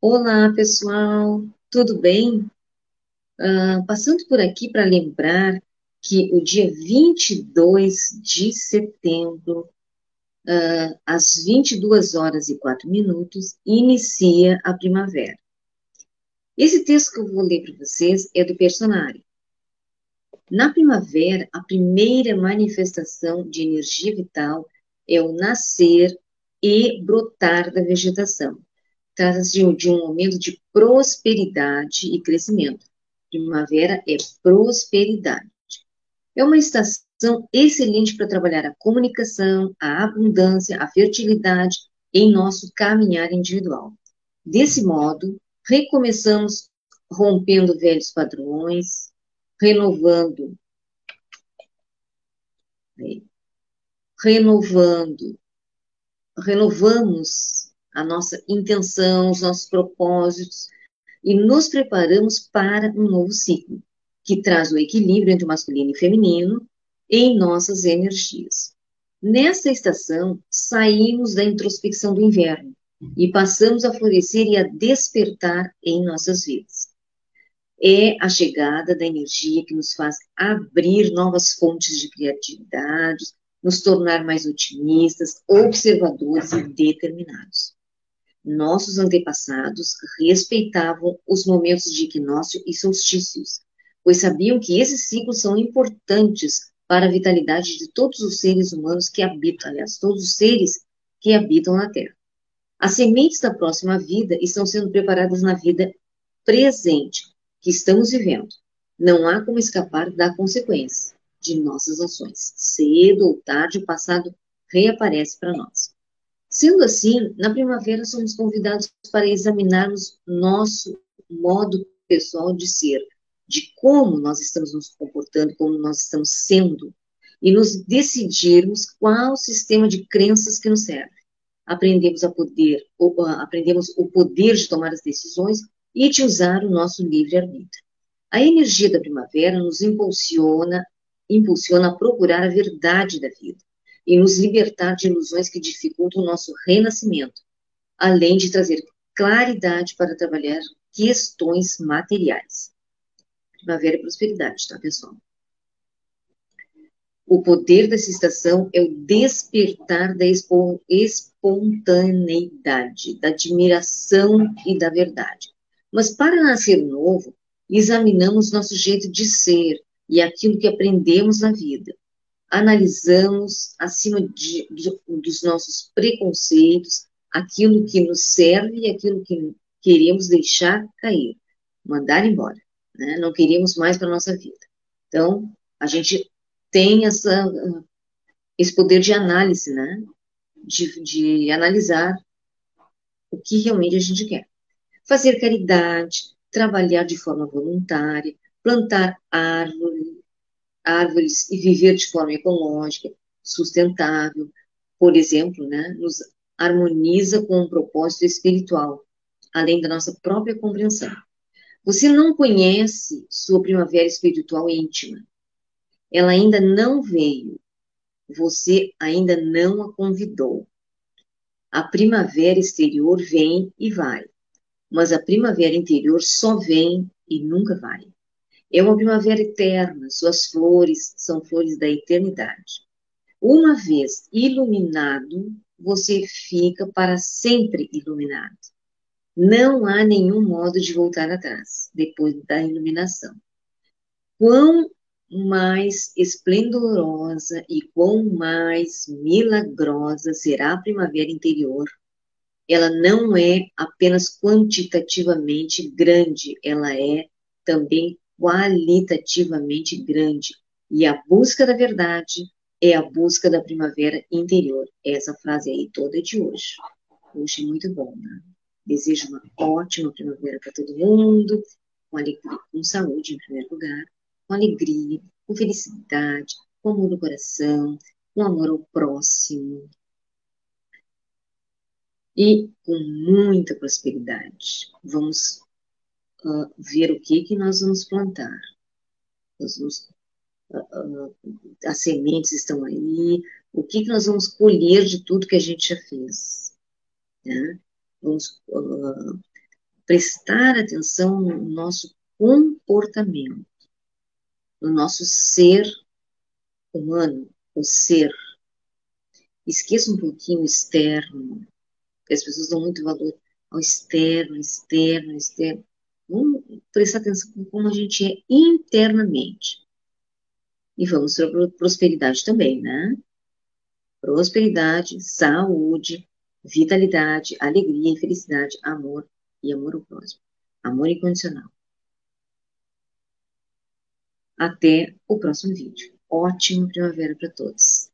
Olá, pessoal, tudo bem? Ah, passando por aqui para lembrar que o dia 22 de setembro, ah, às 22 horas e 4 minutos, inicia a primavera. Esse texto que eu vou ler para vocês é do Personário. Na primavera, a primeira manifestação de energia vital é o nascer e brotar da vegetação. Trata-se de um momento de prosperidade e crescimento. Primavera é prosperidade. É uma estação excelente para trabalhar a comunicação, a abundância, a fertilidade em nosso caminhar individual. Desse modo, recomeçamos rompendo velhos padrões, renovando, renovando, renovamos a nossa intenção, os nossos propósitos e nos preparamos para um novo ciclo, que traz o equilíbrio entre o masculino e feminino em nossas energias. Nesta estação, saímos da introspecção do inverno e passamos a florescer e a despertar em nossas vidas. É a chegada da energia que nos faz abrir novas fontes de criatividade, nos tornar mais otimistas, observadores e determinados. Nossos antepassados respeitavam os momentos de equinócio e solstícios, pois sabiam que esses ciclos são importantes para a vitalidade de todos os seres humanos que habitam, aliás, todos os seres que habitam na Terra. As sementes da próxima vida estão sendo preparadas na vida presente que estamos vivendo. Não há como escapar da consequência de nossas ações. Cedo ou tarde, o passado reaparece para nós. Sendo assim, na primavera somos convidados para examinarmos nosso modo pessoal de ser, de como nós estamos nos comportando, como nós estamos sendo, e nos decidirmos qual sistema de crenças que nos serve. Aprendemos a poder, ou, aprendemos o poder de tomar as decisões e de usar o nosso livre-arbítrio. A energia da primavera nos impulsiona, impulsiona a procurar a verdade da vida e nos libertar de ilusões que dificultam o nosso renascimento, além de trazer claridade para trabalhar questões materiais. Primavera e prosperidade, tá, pessoal? O poder dessa estação é o despertar da espontaneidade, da admiração e da verdade. Mas para nascer novo, examinamos nosso jeito de ser e aquilo que aprendemos na vida analisamos acima de, de, dos nossos preconceitos aquilo que nos serve e aquilo que queremos deixar cair, mandar embora. Né? Não queríamos mais para a nossa vida. Então, a gente tem essa, esse poder de análise, né? De, de analisar o que realmente a gente quer. Fazer caridade, trabalhar de forma voluntária, plantar árvore, árvores e viver de forma ecológica, sustentável, por exemplo, né, nos harmoniza com um propósito espiritual, além da nossa própria compreensão. Você não conhece sua primavera espiritual íntima. Ela ainda não veio. Você ainda não a convidou. A primavera exterior vem e vai, mas a primavera interior só vem e nunca vai. É uma primavera eterna, suas flores são flores da eternidade. Uma vez iluminado, você fica para sempre iluminado. Não há nenhum modo de voltar atrás depois da iluminação. Quão mais esplendorosa e quão mais milagrosa será a primavera interior. Ela não é apenas quantitativamente grande, ela é também qualitativamente grande. E a busca da verdade é a busca da primavera interior. Essa frase aí toda é de hoje. Hoje é muito bom, né? Desejo uma ótima primavera para todo mundo, com alegria, com saúde em primeiro lugar, com alegria, com felicidade, com amor no coração, com amor ao próximo. E com muita prosperidade. Vamos uh, ver o que que nós vamos plantar. Nós vamos, uh, uh, as sementes estão aí, o que que nós vamos colher de tudo que a gente já fez. Né? Vamos prestar atenção no nosso comportamento, no nosso ser humano, o ser. Esqueça um pouquinho o externo, porque as pessoas dão muito valor ao externo, externo, externo. Prestar atenção como a gente é internamente. E vamos para a prosperidade também, né? Prosperidade, saúde, vitalidade, alegria felicidade, amor e amor ao próximo. Amor incondicional. Até o próximo vídeo. Ótima primavera para todos.